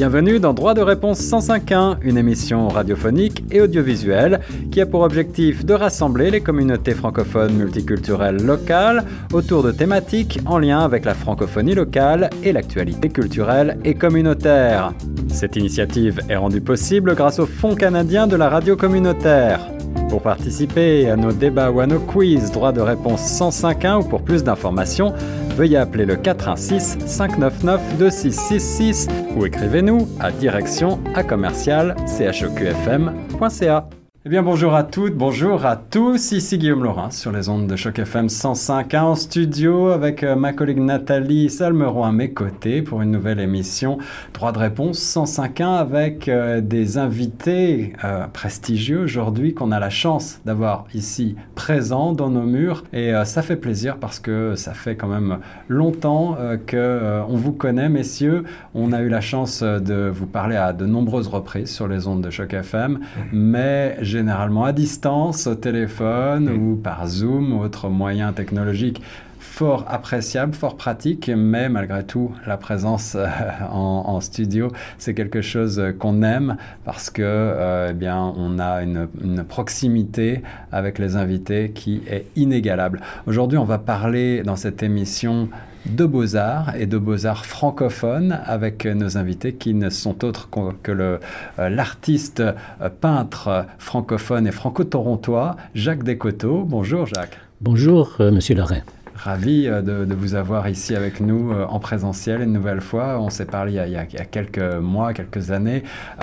Bienvenue dans Droit de réponse 105.1, une émission radiophonique et audiovisuelle qui a pour objectif de rassembler les communautés francophones multiculturelles locales autour de thématiques en lien avec la francophonie locale et l'actualité culturelle et communautaire. Cette initiative est rendue possible grâce au Fonds canadien de la radio communautaire. Pour participer à nos débats ou à nos quiz droit de réponse 105.1 ou pour plus d'informations, veuillez appeler le 416 599 2666 ou écrivez-nous à direction à commercial. Eh bien bonjour à toutes, bonjour à tous, ici Guillaume Laurin sur les ondes de Choc FM 105 en studio avec euh, ma collègue Nathalie Salmeron à mes côtés pour une nouvelle émission Droit de réponse 105 avec euh, des invités euh, prestigieux aujourd'hui qu'on a la chance d'avoir ici présents dans nos murs. Et ça fait plaisir parce que ça fait quand même longtemps que on vous connaît messieurs, on a eu la chance de vous parler à de nombreuses reprises sur les ondes de Choc FM mais généralement à distance, au téléphone ou par Zoom ou autre moyen technologique fort appréciable, fort pratique, mais malgré tout, la présence euh, en, studio, c'est quelque chose qu'on aime parce que, euh, eh bien, on a une, une, proximité avec les invités qui est inégalable. Aujourd'hui, on va parler dans cette émission de beaux-arts et de beaux-arts francophones avec nos invités qui ne sont autres que euh, l'artiste euh, peintre francophone et franco-torontois Jacques Descoteaux. Bonjour Jacques. Bonjour euh, Monsieur Lorrain. Ravi de, vous avoir ici avec nous en présentiel une nouvelle fois. On s'est parlé il y, a, quelques mois, quelques années.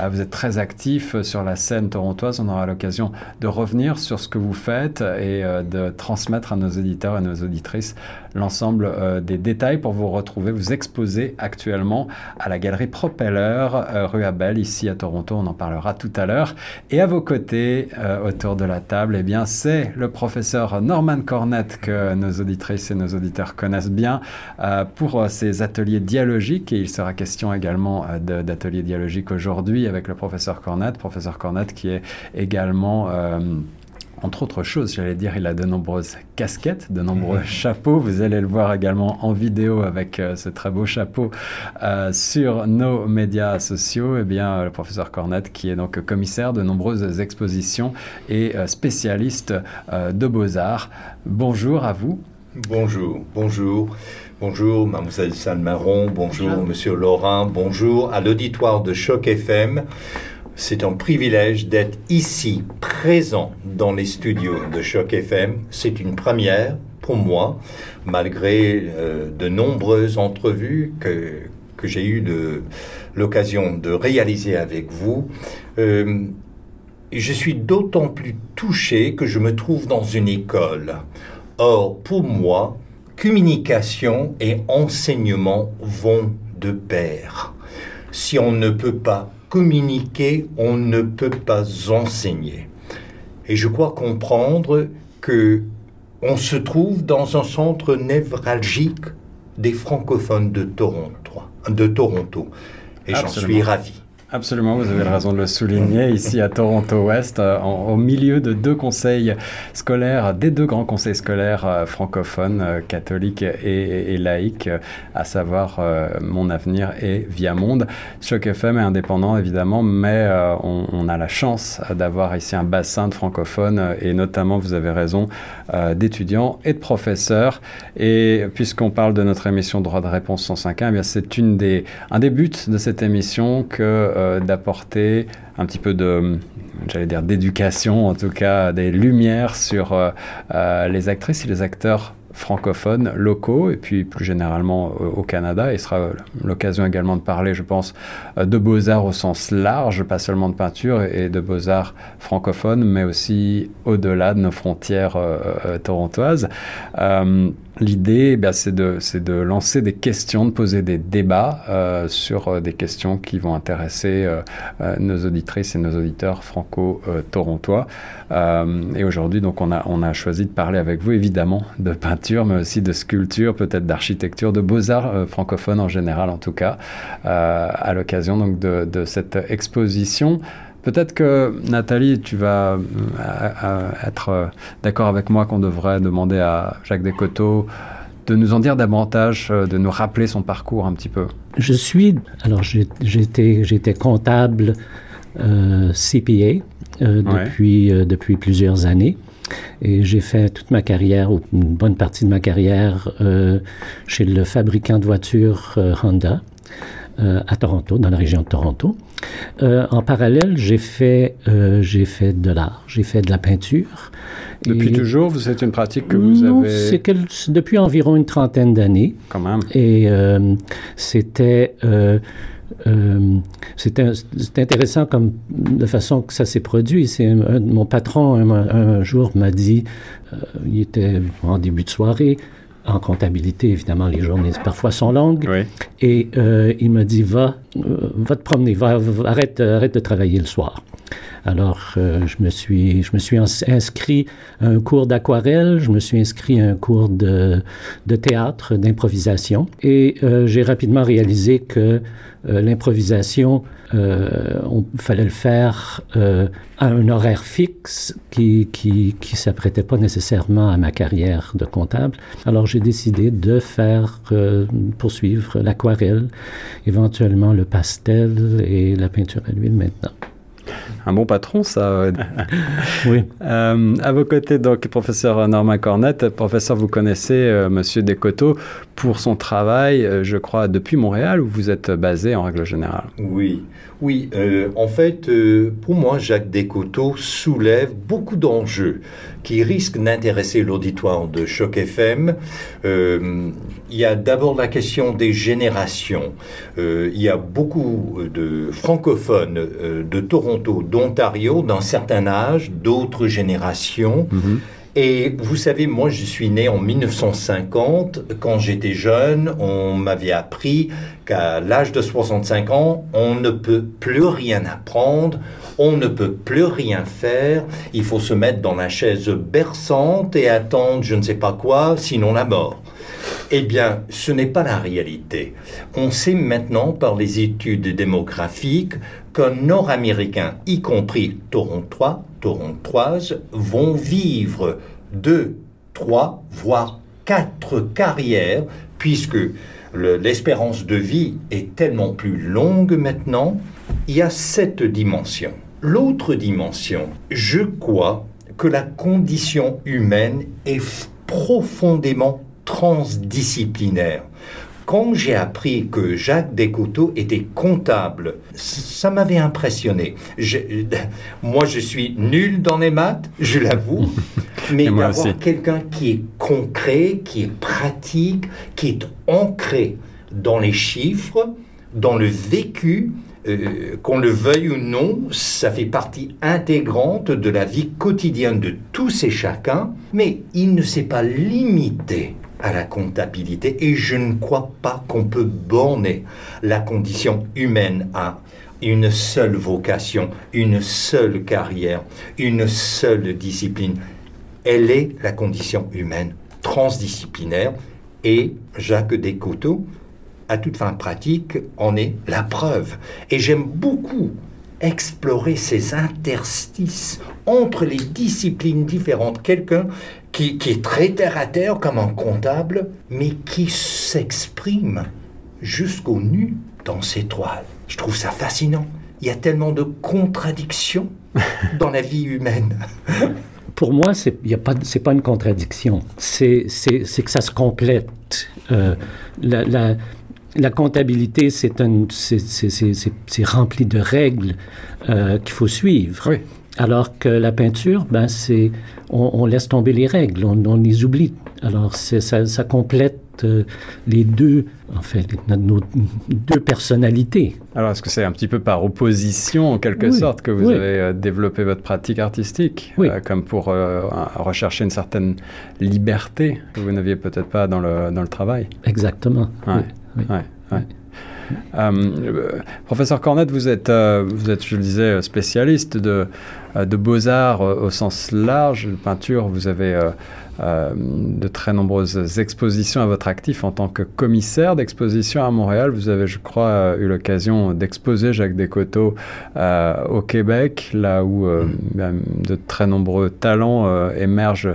Vous êtes très actif sur la scène torontoise. On aura l'occasion de revenir sur ce que vous faites et de transmettre à nos éditeurs et nos auditrices l'ensemble euh, des détails pour vous retrouver, vous exposer actuellement à la galerie Propeller, euh, rue Abel, ici à Toronto. On en parlera tout à l'heure. Et à vos côtés, euh, autour de la table, eh bien, c'est le professeur Norman Cornett que nos auditrices et nos auditeurs connaissent bien pour ses ateliers dialogiques. Et il sera question également d'ateliers dialogiques aujourd'hui avec le professeur Cornett. Professeur Cornett qui est également entre autres choses, j'allais dire, il a de nombreuses casquettes, de nombreux chapeaux. Vous allez le voir également en vidéo avec euh, ce très beau chapeau euh, sur nos médias sociaux. Eh bien, le professeur Cornette, qui est donc commissaire de nombreuses expositions et euh, spécialiste de beaux-arts. Bonjour à vous. Bonjour, bonjour. Bonjour, mademoiselle Salmaron. Bonjour, bonjour. monsieur Laurent. Bonjour à l'auditoire de Choc FM. C'est un privilège d'être ici, présent dans les studios de Choc FM. C'est une première pour moi, malgré euh, de nombreuses entrevues que, que j'ai eu l'occasion de réaliser avec vous. Euh, je suis d'autant plus touché que je me trouve dans une école. Or, pour moi, communication et enseignement vont de pair. Si on ne peut pas communiquer, on ne peut pas enseigner. Et je crois comprendre que on se trouve dans un centre névralgique des francophones de Toronto. De Toronto. Et j'en suis ravi. Absolument, vous avez raison de le souligner. Ici à Toronto-Ouest, euh, au milieu de deux conseils scolaires, des deux grands conseils scolaires euh, francophones, euh, catholiques et, laïques, à savoir Mon Avenir et Via Monde. Choc FM est indépendant évidemment, mais on, a la chance d'avoir ici un bassin de francophones et notamment, vous avez raison, d'étudiants et de professeurs. Et puisqu'on parle de notre émission Droit de réponse 105.1, eh c'est un des buts de cette émission que euh, d'apporter un petit peu de, j'allais dire, d'éducation, en tout cas des lumières sur euh, euh, les actrices et les acteurs francophones locaux et puis plus généralement au Canada. Il sera l'occasion également de parler, je pense, de beaux-arts au sens large, pas seulement de peinture et de beaux-arts francophones, mais aussi au-delà de nos frontières torontoises. L'idée, eh c'est de, de, lancer des questions, de poser des débats euh, sur euh, des questions qui vont intéresser euh, nos auditrices et nos auditeurs franco-torontois. et aujourd'hui, donc, on a, on a choisi de parler avec vous, évidemment, de peinture, mais aussi de sculpture, peut-être d'architecture, de beaux-arts francophones en général, en tout cas, à l'occasion donc de, de cette exposition. Peut-être que Nathalie, tu vas euh, être euh, d'accord avec moi qu'on devrait demander à Jacques Descoteaux de nous en dire davantage, de nous rappeler son parcours un petit peu Je suis, alors j'étais comptable CPA depuis, depuis plusieurs années. Et j'ai fait toute ma carrière, ou une bonne partie de ma carrière, chez le fabricant de voitures Honda. Euh, à Toronto, dans la région de Toronto. Euh, en parallèle, j'ai fait, euh, j'ai fait de l'art, j'ai fait de la peinture. Depuis toujours, c'est une pratique que vous non, avez... c'est que, depuis environ une trentaine d'années. Quand même. Et c'était... c'était intéressant comme de façon que ça s'est produit. C'est mon patron un, un jour m'a dit, il était en début de soirée, en comptabilité, évidemment, les journées parfois sont longues. Et euh, il m'a dit, va, euh, va te promener, va, arrête, arrête de travailler le soir. Alors, euh, je, me suis, je me suis inscrit à un cours d'aquarelle, je me suis inscrit à un cours de, de théâtre, d'improvisation. Et j'ai rapidement réalisé que l'improvisation, il fallait le faire à un horaire fixe qui qui, qui s'apprêtait pas nécessairement à ma carrière de comptable. Alors j'ai décidé de faire euh, poursuivre l'aquarelle, éventuellement le pastel et la peinture à l'huile maintenant. Un bon patron, ça. oui. Euh, à vos côtés, donc, professeur Norman Cornette. Professeur, vous connaissez euh, Monsieur Descoteaux pour son travail, euh, je crois, depuis Montréal, où vous êtes basé en règle générale. Oui, oui. en fait, pour moi, Jacques Descoteaux soulève beaucoup d'enjeux qui risquent d'intéresser l'auditoire de Choc FM. il y a d'abord la question des générations. il y a beaucoup de francophones de Toronto, d'Ontario, d'un certain âge, d'autres générations. Mhm. Et vous savez, moi, je suis né en 1950. Quand j'étais jeune, on m'avait appris qu'à l'âge de 65 ans, on ne peut plus rien apprendre, on ne peut plus rien faire. Il faut se mettre dans la chaise berçante et attendre je ne sais pas quoi, sinon la mort. Eh bien, ce n'est pas la réalité. On sait maintenant par les études démographiques qu'un Nord-Américain, y compris Torontois, Torontoises, vont vivre deux, trois, voire quatre carrières, puisque l'espérance de vie est tellement plus longue maintenant. Il y a cette dimension. L'autre dimension, je crois que la condition humaine est profondément transdisciplinaire. Quand j'ai appris que Jacques Descoteaux était comptable, ça m'avait impressionné. moi, je suis nul dans les maths, je l'avoue, mais d'avoir quelqu'un qui est concret, qui est pratique, qui est ancré dans les chiffres, dans le vécu, euh, qu'on le veuille ou non, ça fait partie intégrante de la vie quotidienne de tous et chacun, mais il ne s'est pas limité à la comptabilité et je ne crois pas qu'on peut borner la condition humaine à une seule vocation, une seule carrière, une seule discipline. Elle est la condition humaine transdisciplinaire et Jacques Descoteaux, à toute fin pratique, en est la preuve. Et j'aime beaucoup explorer ces interstices entre les disciplines différentes. Quelqu'un qui, est très terre à terre comme un comptable, mais qui s'exprime jusqu'au nu dans ses toiles. Je trouve ça fascinant. Il y a tellement de contradictions dans la vie humaine. Pour moi, ce n'est pas, pas une contradiction. C'est que ça se complète. Euh, la, la comptabilité, c'est rempli de règles euh, qu'il faut suivre. Alors que la peinture, ben, c'est, on, laisse tomber les règles, on, les oublie. Alors ça, ça, complète euh, les deux, en fait, nos, deux personnalités. Alors est-ce que c'est un petit peu par opposition, en quelque sorte, que vous avez euh, développé votre pratique artistique, comme pour rechercher une certaine liberté que vous n'aviez peut-être pas dans le, dans le travail? Exactement. Ouais, euh, professeur Cornette, vous êtes, euh, vous êtes, je le disais, spécialiste de, de beaux-arts au sens large, de peinture, vous avez euh, de très nombreuses expositions à votre actif en tant que commissaire d'exposition à Montréal. Vous avez, je crois, euh, eu l'occasion d'exposer Jacques Descoteaux euh, au Québec, là où mm. de très nombreux talents émergent,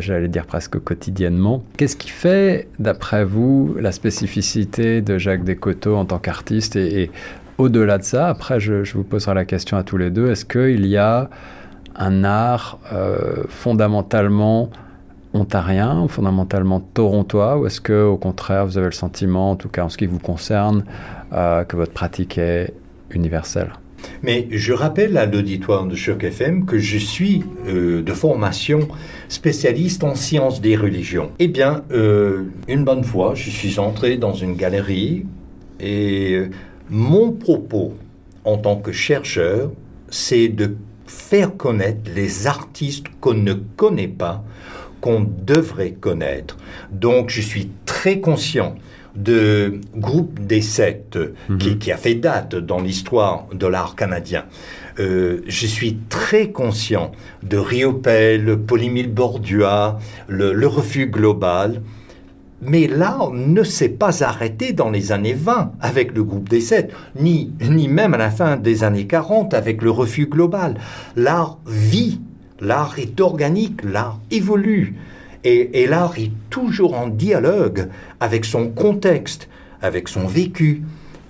j'allais dire presque quotidiennement. Qu'est-ce qui fait, d'après vous, la spécificité de Jacques Descoteaux en tant qu'artiste et, au-delà de ça, après, je, vous poserai la question à tous les deux, est-ce qu'il y a un art fondamentalement ontarien, fondamentalement torontois, ou est-ce que au contraire vous avez le sentiment, en tout cas en ce qui vous concerne, euh, que votre pratique est universelle? Mais je rappelle à l'auditoire de Choc FM que je suis euh, de formation spécialiste en sciences des religions. Eh bien, euh, une bonne fois, je suis entré dans une galerie et mon propos en tant que chercheur, c'est de faire connaître les artistes qu'on ne connaît pas qu'on devrait connaître. Donc je suis très conscient de groupe des sept mhm. qui, a fait date dans l'histoire de l'art canadien. Euh, je suis très conscient de Riopel, Polymile Bordua, le, le refus global. Mais l'art ne s'est pas arrêté dans les années 20 avec le groupe des sept, ni, ni même à la fin des années 40 avec le refus global. L'art vit L'art est organique, l'art évolue. Et, l'art est toujours en dialogue avec son contexte, avec son vécu.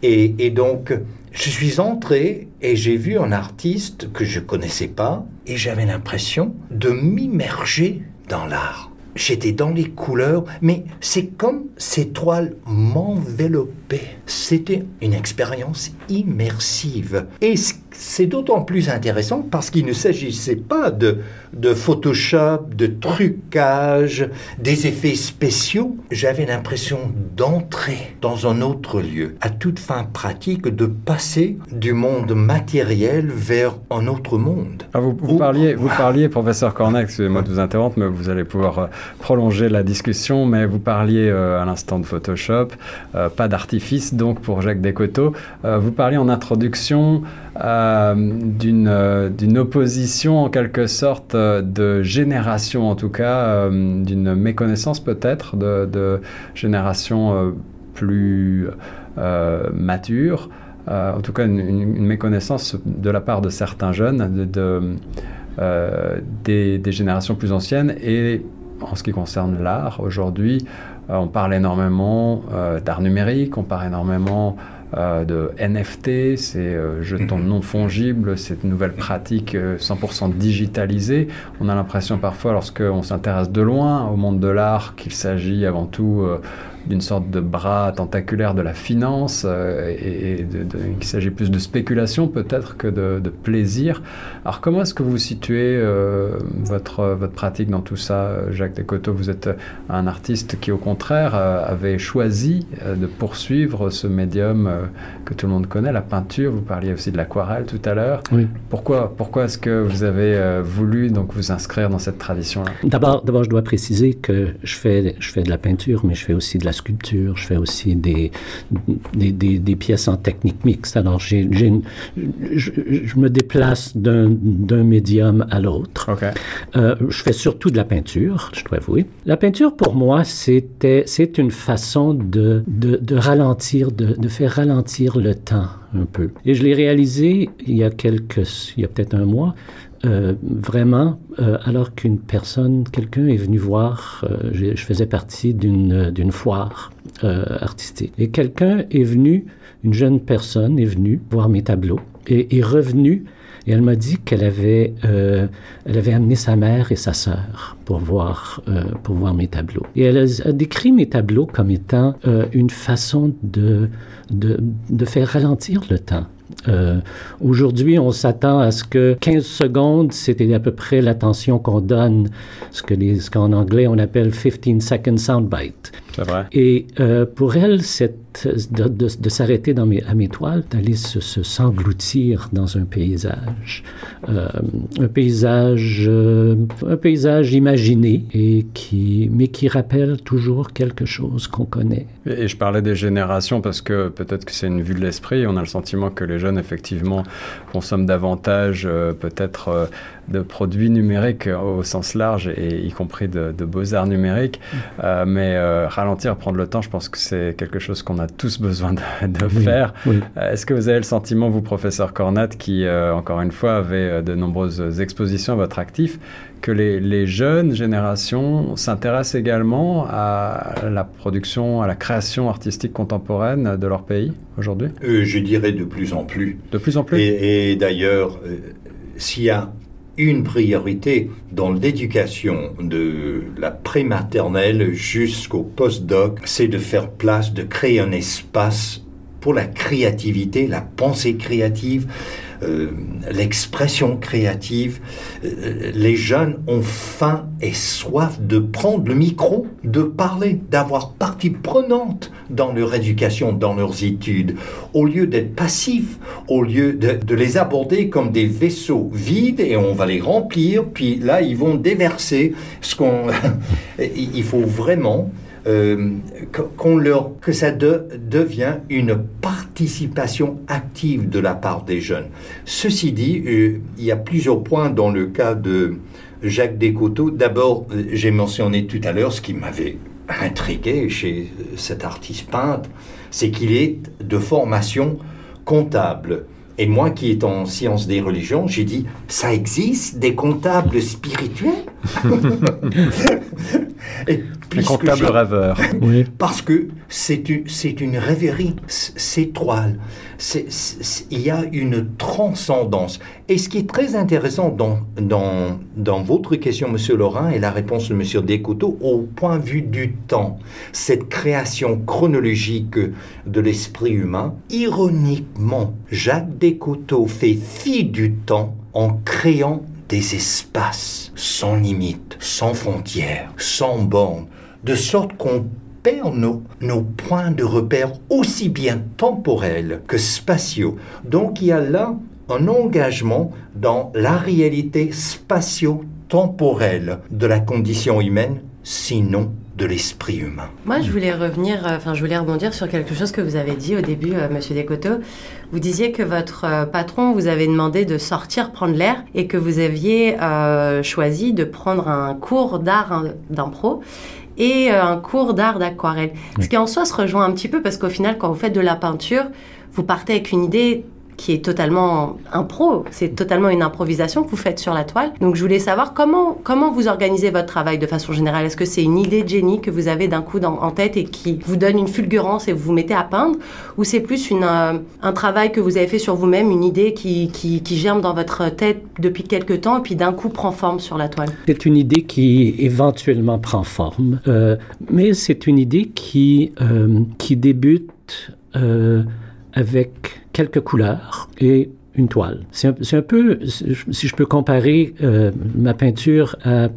Et, donc, je suis entré et j'ai vu un artiste que je connaissais pas et j'avais l'impression de m'immerger dans l'art. J'étais dans les couleurs, mais c'est comme ces toiles m'enveloppaient. C'était une expérience immersive. Et c'est d'autant plus intéressant parce qu'il ne s'agissait pas de, de Photoshop, de trucage, des effets spéciaux. J'avais l'impression d'entrer dans un autre lieu, à toute fin pratique, de passer du monde matériel vers un autre monde. Ah, vous, parliez, vous parliez, professeur Cornet, excusez-moi de vous interrompre, mais vous allez pouvoir euh, prolonger la discussion, mais vous parliez euh, à l'instant de Photoshop, euh, pas d'artifice donc pour Jacques Descoteaux. vous parliez en introduction euh, euh, d'une opposition en quelque sorte euh, de génération, en tout cas, d'une méconnaissance peut-être de, de, génération plus mature, en tout cas une, méconnaissance de la part de certains jeunes de, des, des, générations plus anciennes. Et en ce qui concerne l'art aujourd'hui, on parle énormément d'art numérique, on parle énormément euh, de NFT, c'est euh, jetons mhm. non fongibles, cette nouvelle pratique 100% euh, digitalisée. On a l'impression parfois, lorsqu'on s'intéresse de loin au monde de l'art, qu'il s'agit avant tout d'une sorte de bras tentaculaire de la finance euh, et, qu'il s'agit plus de spéculation peut-être que de, plaisir. Alors comment est-ce que vous situez euh, votre, votre pratique dans tout ça, Jacques Descoteaux? Vous êtes un artiste qui au contraire euh, avait choisi de poursuivre ce médium que tout le monde connaît, la peinture. Vous parliez aussi de l'aquarelle tout à l'heure. Oui. Pourquoi, pourquoi est-ce que vous avez voulu donc vous inscrire dans cette tradition-là? D'abord, d'abord, je dois préciser que je fais, je fais de la peinture, mais je fais aussi de la sculpture, je fais aussi des, des, des, pièces en technique mixte. Alors, j'ai, je, je, me déplace d'un, d'un médium à l'autre. Euh, je fais surtout de la peinture, je dois avouer. La peinture, pour moi, c'était, c'est une façon de, de, de ralentir, de, de faire ralentir le temps un peu. Et je l'ai réalisé il y a quelques, il y a peut-être un mois, euh, vraiment, euh, alors qu'une personne, quelqu'un est venu voir, euh, je faisais partie d'une, foire artistique, et quelqu'un est venu, une jeune personne est venue voir mes tableaux et est revenue et elle m'a dit qu'elle avait, elle avait amené sa mère et sa sœur pour voir, pour voir mes tableaux. Et elle a, décrit mes tableaux comme étant une façon de, de, de faire ralentir le temps. Euh, Aujourd'hui, on s'attend à ce que 15 secondes, c'était à peu près l'attention qu'on donne, ce ce qu'en anglais on appelle 15 second soundbite. C'est vrai. Et euh, pour elle, cette de, de, s'arrêter dans mes, à mes toiles, d'aller se, s'engloutir dans un paysage, euh, un paysage, euh, un paysage imaginé et qui, mais qui rappelle toujours quelque chose qu'on connaît. Et, je parlais des générations parce que peut-être que c'est une vue de l'esprit. On a le sentiment que les jeunes, effectivement, consomment davantage, peut-être, de produits numériques au sens large, et y compris de, beaux-arts numériques. Mm. mais ralentir, prendre le temps, je pense que c'est quelque chose qu'on a tous besoin de, faire. Est-ce que vous avez le sentiment, vous, professeur Cornat, qui, encore une fois, avait de nombreuses expositions à votre actif, que les, jeunes générations s'intéressent également à la production, à la création artistique contemporaine de leur pays aujourd'hui? Euh, Je dirais de plus en plus. De plus en plus? Et, d'ailleurs, euh, s'il y a une priorité dans l'éducation de la prématernelle jusqu'au post-doc, c'est de faire place, de créer un espace pour la créativité, la pensée créative, euh, l'expression créative. Euh, les jeunes ont faim et soif de prendre le micro, de parler, d'avoir partie prenante dans leur éducation, dans leurs études, au lieu d'être passifs, au lieu de, les aborder comme des vaisseaux vides et on va les remplir, puis là ils vont déverser ce qu'on... Il faut vraiment euh, qu'on leur, que ça devient une participation active de la part des jeunes. Ceci dit, euh, il y a plusieurs points dans le cas de Jacques Descoteaux. D'abord, euh, j'ai mentionné tout à l'heure ce qui m'avait intrigué chez cet artiste peintre, c'est qu'il est de formation comptable. Et moi qui est en sciences des religions, j'ai dit, ça existe des comptables spirituels? Et Les comptables rêveurs. oui. Parce que c'est une, une rêverie, c'est toile. Il y a une transcendance. Et ce qui est très intéressant dans, dans, dans votre question, Monsieur Laurent, et la réponse de Monsieur Descoteaux, au point de vue du temps, cette création chronologique de l'esprit humain, ironiquement, Jacques Descoteaux fait fi du temps en créant des espaces sans limites, sans frontières, sans bornes, de sorte qu'on perd nos, points de repère aussi bien temporels que spatiaux. Donc il y a là un engagement dans la réalité spatio-temporelle de la condition humaine, sinon de l'esprit humain. Moi, je voulais revenir, euh, enfin, je voulais rebondir sur quelque chose que vous avez dit au début, euh, Monsieur Descoteaux. Vous disiez que votre euh, patron vous avait demandé de sortir prendre l'air et que vous aviez choisi de prendre un cours d'art hein, d'impro et un cours d'art d'aquarelle. Ce qui en soi se rejoint un petit peu parce qu'au final, quand vous faites de la peinture, vous partez avec une idée qui est totalement impro, c'est totalement une improvisation que vous faites sur la toile. Donc je voulais savoir comment, comment vous organisez votre travail de façon générale. Est-ce que c'est une idée de génie que vous avez d'un coup en tête et qui vous donne une fulgurance et vous vous mettez à peindre? Ou c'est plus une, euh, un travail que vous avez fait sur vous-même, une idée qui, qui, germe dans votre tête depuis quelques temps et puis d'un coup prend forme sur la toile? C'est une idée qui éventuellement prend forme, euh, mais c'est une idée qui, euh, qui débute avec quelques couleurs et une toile. C'est un, peu, si je peux comparer euh, ma peinture à,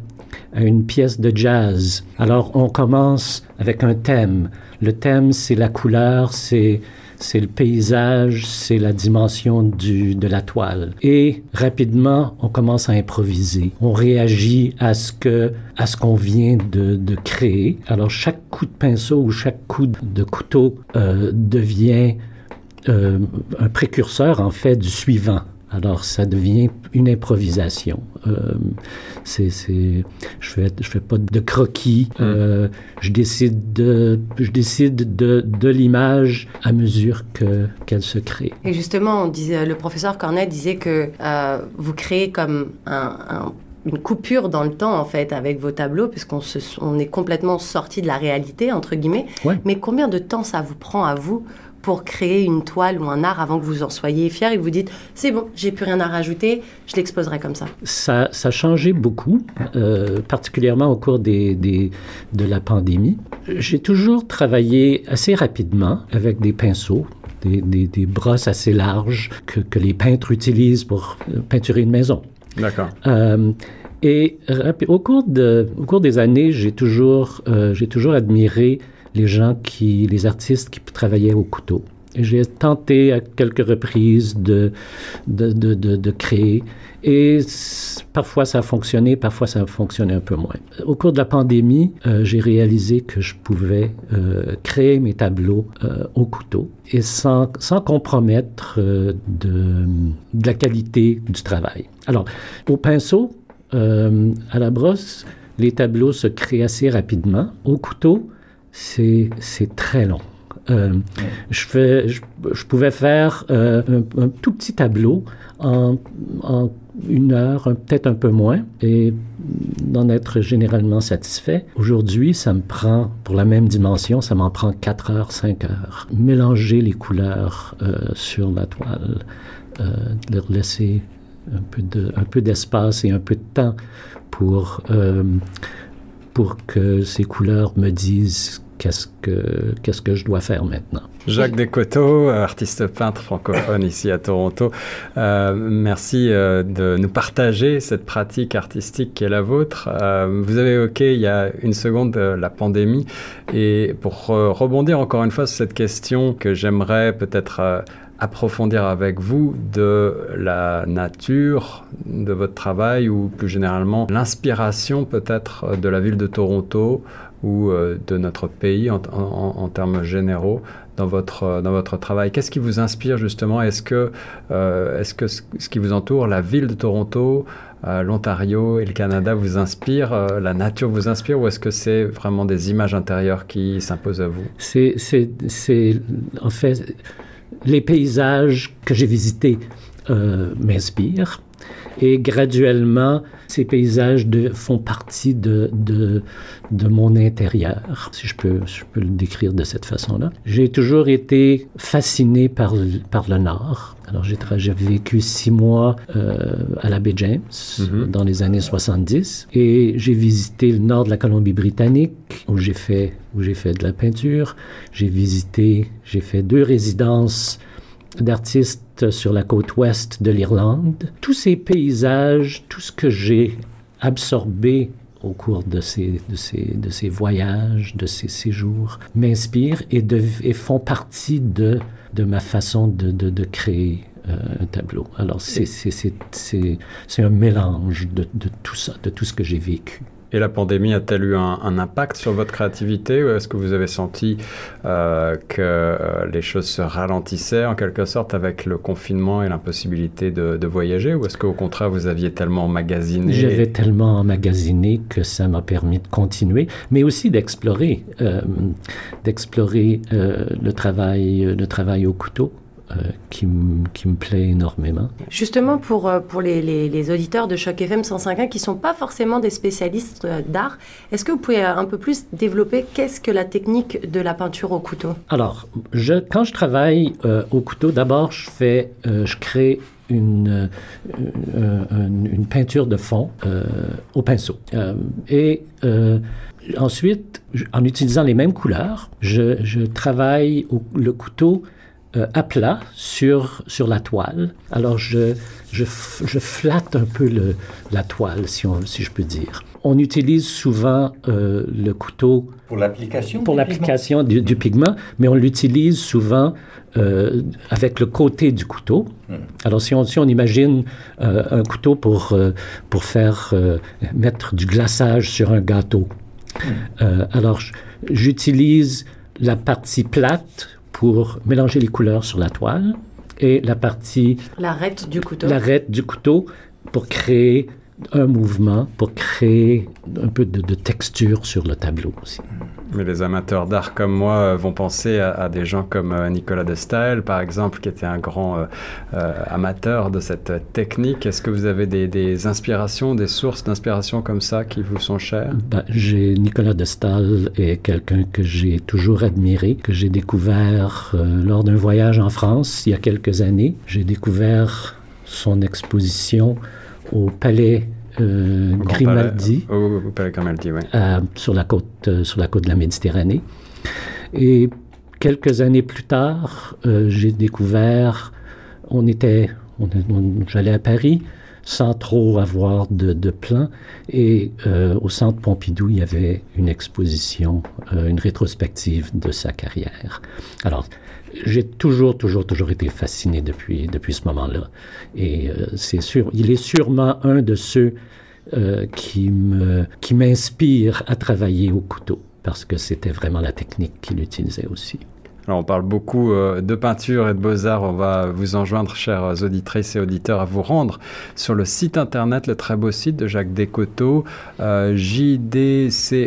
une pièce de jazz. Alors on commence avec un thème. Le thème, c'est la couleur, c'est le paysage, c'est la dimension du, de la toile. Et rapidement, on commence à improviser. On réagit à ce que à qu'on vient de, de, créer. Alors chaque coup de pinceau ou chaque coup de couteau euh, devient euh, un précurseur, en fait, du suivant. Alors, ça devient une improvisation. Euh, c'est, je fais, je fais pas de croquis. Mm. Euh, je décide de, je décide de, de l'image à mesure que qu'elle se crée. Et justement, on disait, le professeur Cornet disait que euh, vous créez comme un, une coupure dans le temps en fait avec vos tableaux puisqu'on on est complètement sorti de la réalité entre guillemets. Mais combien de temps ça vous prend à vous pour créer une toile ou un art avant que vous en soyez fier et que vous dites c'est bon, j'ai plus rien à rajouter, je l'exposerai comme ça Ça, ça a changé beaucoup, euh, particulièrement au cours des, des, de la pandémie. J'ai toujours travaillé assez rapidement avec des pinceaux. Des, des, des brosses assez larges que, que, les peintres utilisent pour euh, peinturer une maison. D'accord. Euh, et au cours, de, au cours des années, j'ai toujours, euh, j'ai toujours admiré les gens qui, les artistes qui travaillaient au couteau. J'ai tenté à quelques reprises de, de, de, de, créer et parfois ça a fonctionné, parfois ça a fonctionné un peu moins. Au cours de la pandémie, euh, j'ai réalisé que je pouvais euh, créer mes tableaux euh, au couteau et sans, sans compromettre de, de, la qualité du travail. Alors, au pinceau, à la brosse, les tableaux se créent assez rapidement. Au couteau, c'est très long. Euh, je, pouvais faire euh, un, tout petit tableau en, une heure, peut-être un peu moins, et d'en être généralement satisfait. Aujourd'hui, ça me prend, pour la même dimension, ça m'en prend 4 heures, 5 heures. Mélanger les couleurs euh, sur la toile, leur laisser un peu d'espace et un peu de temps pour, que ces couleurs me disent qu'est-ce que, qu'est-ce que je dois faire maintenant. Jacques Descoteaux, artiste peintre francophone ici à Toronto, euh, merci euh, de nous partager cette pratique artistique qui est la vôtre. Euh, vous avez évoqué il y a une seconde la pandémie et pour rebondir encore une fois sur cette question que j'aimerais peut-être approfondir avec vous de la nature de votre travail ou plus généralement l'inspiration peut-être de la ville de Toronto ou euh, de notre pays en, termes généraux dans votre, euh, dans votre travail. Qu'est-ce qui vous inspire justement? Est-ce que, euh, est-ce que ce qui vous entoure, la ville de Toronto, l'Ontario et le Canada vous inspire, la nature vous inspire ou est-ce que c'est vraiment des images intérieures qui s'imposent à vous? C'est, en fait, les paysages que j'ai visités m'inspirent et graduellement, ces paysages de, font partie de, de, de, mon intérieur, si je peux, je peux le décrire de cette façon-là. J'ai toujours été fasciné par, par le Nord. Alors, j'ai vécu six mois euh, à la baie James mm-hmm. dans les années 70 et j'ai visité le nord de la Colombie-Britannique où j'ai fait, où fait de la peinture. J'ai visité, j'ai fait deux résidences d'artistes sur la côte ouest de l'Irlande. Tous ces paysages, tout ce que j'ai absorbé au cours de ces, voyages, de ces séjours, m'inspirent et, font partie de, ma façon de, créer euh, un tableau. Alors, c'est un mélange de tout ça, de tout ce que j'ai vécu. Et la pandémie a-t-elle eu un, impact sur votre créativité ou est-ce que vous avez senti euh, que euh, les choses se ralentissaient en quelque sorte avec le confinement et l'impossibilité de, voyager ou est-ce qu'au contraire vous aviez tellement emmagasiné? J'avais tellement emmagasiné que ça m'a permis de continuer, mais aussi d'explorer, euh, d'explorer le travail, le travail au couteau. Euh, qui, qui, me plaît énormément. Justement, pour, euh, pour les, les, auditeurs de Choc FM 105.1 qui ne sont pas forcément des spécialistes euh, d'art, est-ce que vous pouvez un peu plus développer qu'est-ce que la technique de la peinture au couteau? Alors, je, quand je travaille au couteau, d'abord, je, fais, je crée une, une, peinture de fond au pinceau. et ensuite, en utilisant les mêmes couleurs, je, je travaille au, le couteau euh, à plat sur, sur la toile. Alors, je, je, je flatte un peu le, la toile, si, on, si je peux dire. On utilise souvent euh, le couteau... Pour l'application Pour l'application du, du, pigment, mais on l'utilise souvent euh, avec le côté du couteau. Hmm. Alors, si on, si on imagine un couteau pour, pour faire mettre du glaçage sur un gâteau. Hmm. alors, j'utilise la partie plate pour mélanger les couleurs sur la toile et la partie... L'arête du couteau. L'arête du couteau pour créer un mouvement, pour créer un peu de, texture sur le tableau aussi. Mais les amateurs d'art comme moi euh, vont penser à, des gens comme euh, Nicolas de Staël, par exemple, qui était un grand euh, amateur de cette technique. Est-ce que vous avez des, inspirations, des sources d'inspiration comme ça qui vous sont chères? Ben, j'ai Nicolas de Staël est quelqu'un que j'ai toujours admiré, que j'ai découvert lors d'un voyage en France il y a quelques années. J'ai découvert son exposition au palais euh, Grimaldi, au, palais Grimaldi oui. sur, la côte, euh, sur la côte de la Méditerranée. Et quelques années plus tard, euh, j'ai découvert, on était, J'allais à Paris sans trop avoir de, de plan. Et euh, au Centre Pompidou, il y avait une exposition, euh, une rétrospective de sa carrière. Alors, j'ai toujours, toujours, toujours été fasciné depuis, depuis ce moment-là. Et euh, c'est sûr, il est sûrement un de ceux euh, qui m'inspire à travailler au couteau, parce que c'était vraiment la technique qu'il utilisait aussi. Alors on parle beaucoup euh, de peinture et de beaux-arts. On va vous enjoindre, chers auditrices et auditeurs, à vous rendre sur le site internet, le très beau site de Jacques Descoteaux, euh, jdcoto.art,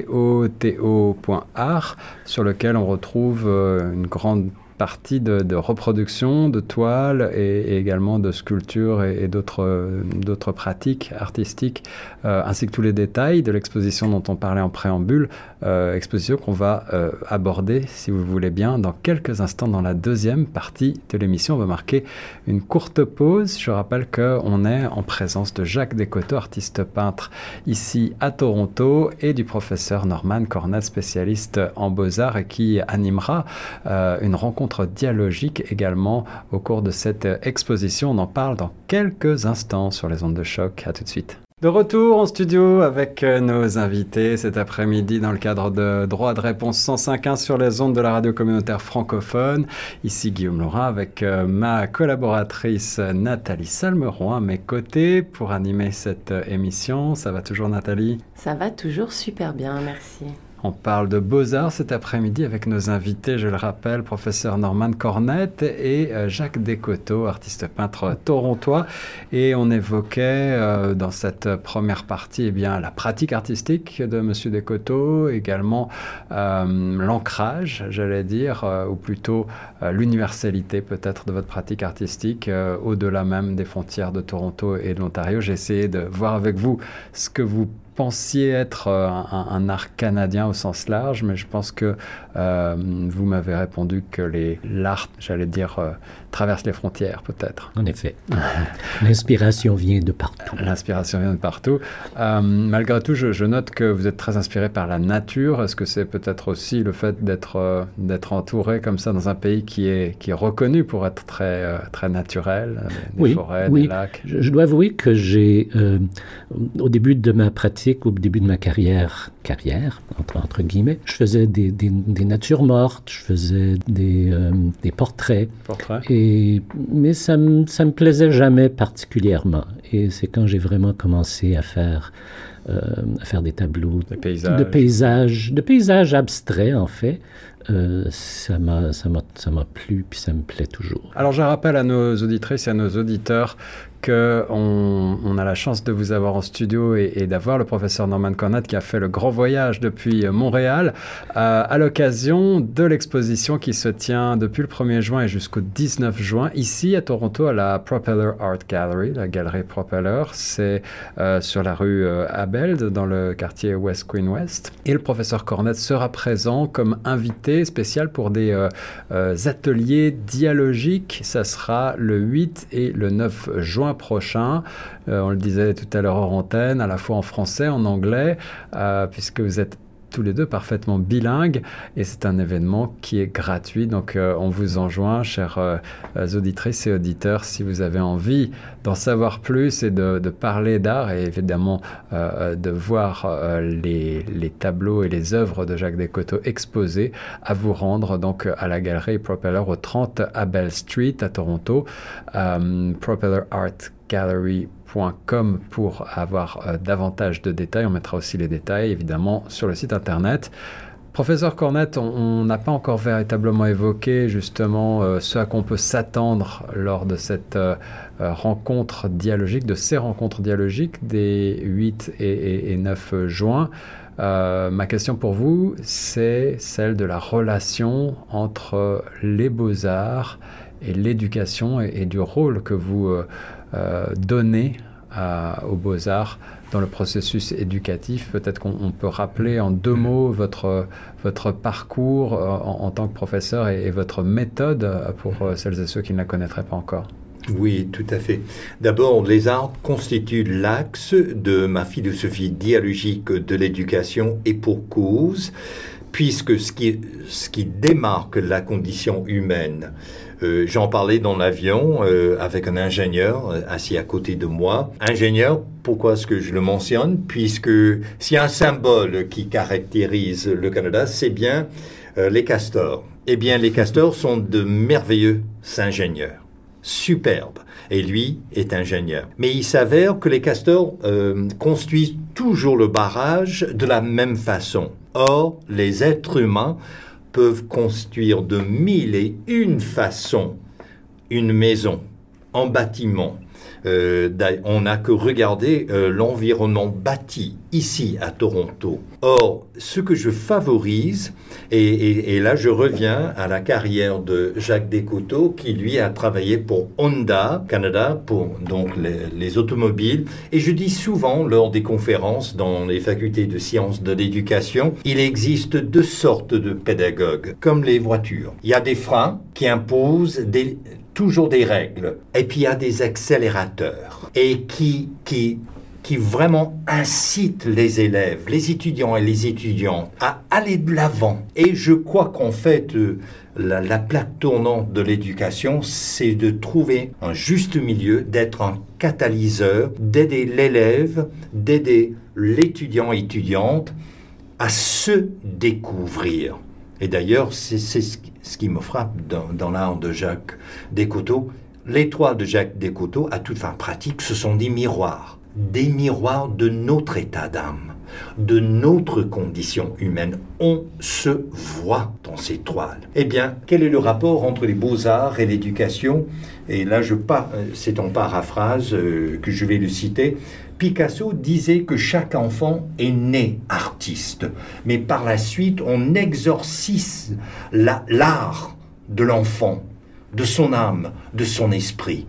sur lequel on retrouve euh, une grande partie de, reproduction, de toiles et, également de sculptures et, d'autres pratiques artistiques, euh, ainsi que tous les détails de l'exposition dont on parlait en préambule, euh, exposition qu'on va euh, aborder, si vous voulez bien, dans quelques instants dans la deuxième partie de l'émission. On va marquer une courte pause. Je rappelle qu'on est en présence de Jacques Descoteaux, artiste peintre ici à Toronto, et du professeur Norman Cornet, spécialiste en beaux-arts et qui animera une rencontre dialogique également au cours de cette exposition. On en parle dans quelques instants sur les ondes de choc. À tout de suite. De retour en studio avec euh, nos invités cet après-midi dans le cadre de Droit de réponse 105.1 sur les ondes de la radio communautaire francophone. Ici Guillaume Laurent avec euh, ma collaboratrice Nathalie Salmeron à mes côtés pour animer cette euh, émission. Ça va toujours Nathalie? Ça va toujours super bien, merci. On parle de beaux-arts cet après-midi avec nos invités, je le rappelle, professeur Norman Cornette et euh, Jacques Descoteaux, artiste peintre torontois. Et on évoquait euh, dans cette première partie eh bien, la pratique artistique de Monsieur Descoteaux, également euh, l'ancrage, j'allais dire, ou plutôt l'universalité peut-être de votre pratique artistique au-delà même des frontières de Toronto et de l'Ontario. J'ai essayé de voir avec vous ce que vous pensiez être euh, un, art canadien au sens large, mais je pense que euh, vous m'avez répondu que l'art, j'allais dire, euh, traverse les frontières, peut-être. En effet. L'inspiration vient de partout. L'inspiration vient de partout. malgré tout, je, note que vous êtes très inspiré par la nature. Est-ce que c'est peut-être aussi le fait d'être d'être entouré comme ça dans un pays qui est, qui est reconnu pour être très, très naturel, des forêts, des lacs? Je, je, dois avouer que j'ai, au début de ma pratique, au début de ma carrière, carrière entre, entre guillemets, je faisais des, des, natures mortes, je faisais des, euh, des portraits. Portraits. Et, mais ça ne me, plaisait jamais particulièrement. Et c'est quand j'ai vraiment commencé à faire, euh, à faire des tableaux de paysages. de paysages, de paysages abstraits en fait, euh, ça m'a plu, puis ça me plaît toujours. Alors je rappelle à nos auditrices et à nos auditeurs qu'on on a la chance de vous avoir en studio et, d'avoir le professeur Norman Cornette qui a fait le grand voyage depuis Montréal euh, à l'occasion de l'exposition qui se tient depuis le 1er juin et jusqu'au 19 juin ici à Toronto à la Propeller Art Gallery, la galerie Propeller. C'est euh, sur la rue euh, Abel dans le quartier West Queen West. Et le professeur Cornette sera présent comme invité spécial pour des ateliers dialogiques. Ça sera le 8 et le 9 juin prochain. Euh, on le disait tout à l'heure en antenne, à la fois en français, en anglais, euh, puisque vous êtes tous les deux parfaitement bilingues et c'est un événement qui est gratuit. Donc euh, on vous enjoint, chers auditrices et auditeurs, si vous avez envie d'en savoir plus et de, parler d'art et évidemment de voir les, tableaux et les œuvres de Jacques Descoteaux exposés, à vous rendre donc à la galerie Propeller au 30 Abel Street à Toronto. Propeller Art pour avoir euh, davantage de détails. On mettra aussi les détails évidemment sur le site internet. Professeur Cornette, on n'a pas encore véritablement évoqué justement euh, ce à quoi on peut s'attendre lors de cette euh, rencontre dialogique, de ces rencontres dialogiques des 8 et, 9 juin. ma question pour vous, c'est celle de la relation entre les beaux-arts et l'éducation et, du rôle que vous euh, donner aux beaux-arts dans le processus éducatif. Peut-être qu'on peut rappeler en deux mots votre, votre parcours euh, en, tant que professeur et, votre méthode pour euh, celles et ceux qui ne la connaîtraient pas encore. Oui, tout à fait. D'abord, les arts constituent l'axe de ma philosophie dialogique de l'éducation et pour cause puisque ce qui, ce qui démarque la condition humaine, euh, j'en parlais dans l'avion euh, avec un ingénieur euh, assis à côté de moi. Ingénieur, pourquoi est-ce que je le mentionne? Puisque s'il y a un symbole qui caractérise le Canada, c'est bien les castors. Eh bien, les castors sont de merveilleux ingénieurs, superbes. Et lui est ingénieur. Mais il s'avère que les castors construisent toujours le barrage de la même façon. Or, les êtres humains peuvent construire de mille et une façons une maison, en bâtiment, euh, on n'a que regarder euh, l'environnement bâti ici à Toronto. Or, ce que je favorise, et, là je reviens à la carrière de Jacques Descoteaux, qui lui a travaillé pour Honda Canada, pour donc les, automobiles, et je dis souvent lors des conférences dans les facultés de sciences de l'éducation, il existe deux sortes de pédagogues, comme les voitures. Il y a des freins qui imposent des, toujours des règles. Et puis il y a des accélérateurs. Et qui, qui, qui vraiment incitent les élèves, les étudiants et les étudiantes à aller de l'avant. Et je crois qu'en fait, euh, la, la, plaque tournante de l'éducation, c'est de trouver un juste milieu, d'être un catalyseur, d'aider l'élève, d'aider l'étudiant et étudiante à se découvrir. Et d'ailleurs, c'est ce, qui me frappe dans, l'art de Jacques Descoteaux. L'étoile de Jacques Descoteaux, à toute fin pratique, ce sont des miroirs. Des miroirs de notre état d'âme, de notre condition humaine. On se voit dans ces toiles. Eh bien, quel est le rapport entre les beaux-arts et l'éducation? Et là, je pas, c'est en paraphrase euh, que je vais le citer. Picasso disait que chaque enfant est né artiste, mais par la suite on exorcise l'art de l'enfant, de son âme, de son esprit.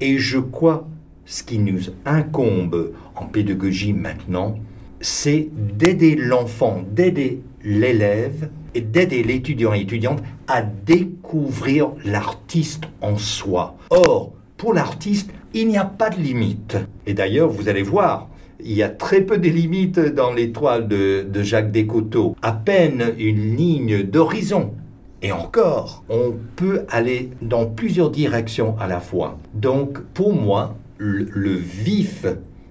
Et je crois ce qui nous incombe en pédagogie maintenant, c'est d'aider l'enfant, d'aider l'élève et d'aider l'étudiant et l'étudiante à découvrir l'artiste en soi. Or, pour l'artiste, il n'y a pas de limite. Et d'ailleurs, vous allez voir, il y a très peu de limites dans l'étoile de, de Jacques Descoteaux. À peine une ligne d'horizon. Et encore, on peut aller dans plusieurs directions à la fois. Donc, pour moi, le vif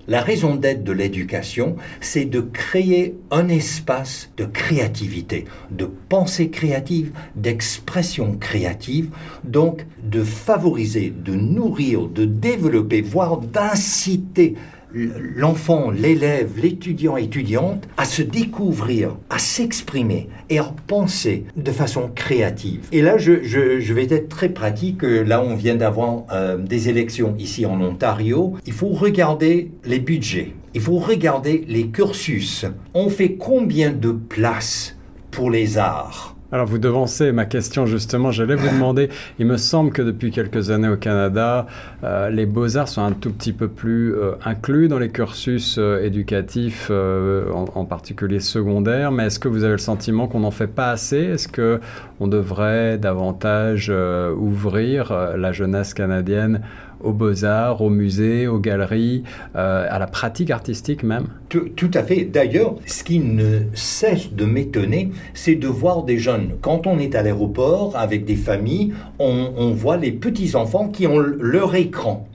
la raison d'être de l'éducation, c'est de créer un espace de créativité, de pensée créative, d'expression créative, donc de favoriser, de nourrir, de développer, voire d'inciter l'enfant, l'élève, l'étudiant, étudiante à se découvrir, à s'exprimer et à penser de façon créative. Et là, je, vais être très pratique. Là, on vient d'avoir euh, des élections ici en Ontario. Il faut regarder les budgets. Il faut regarder les cursus. On fait combien de places pour les arts? Alors vous devancez ma question justement, j'allais vous demander, il me semble que depuis quelques années au Canada, euh, les beaux-arts sont un tout petit peu plus euh, inclus dans les cursus euh, éducatifs, en, particulier secondaires, mais est-ce que vous avez le sentiment qu'on n'en fait pas assez? Est-ce qu'on devrait davantage ouvrir la jeunesse canadienne aux beaux-arts, aux musées, aux galeries, euh, à la pratique artistique même tout, à fait. D'ailleurs, ce qui ne cesse de m'étonner, c'est de voir des jeunes. Quand on est à l'aéroport avec des familles, on, voit les petits-enfants qui ont leur écran.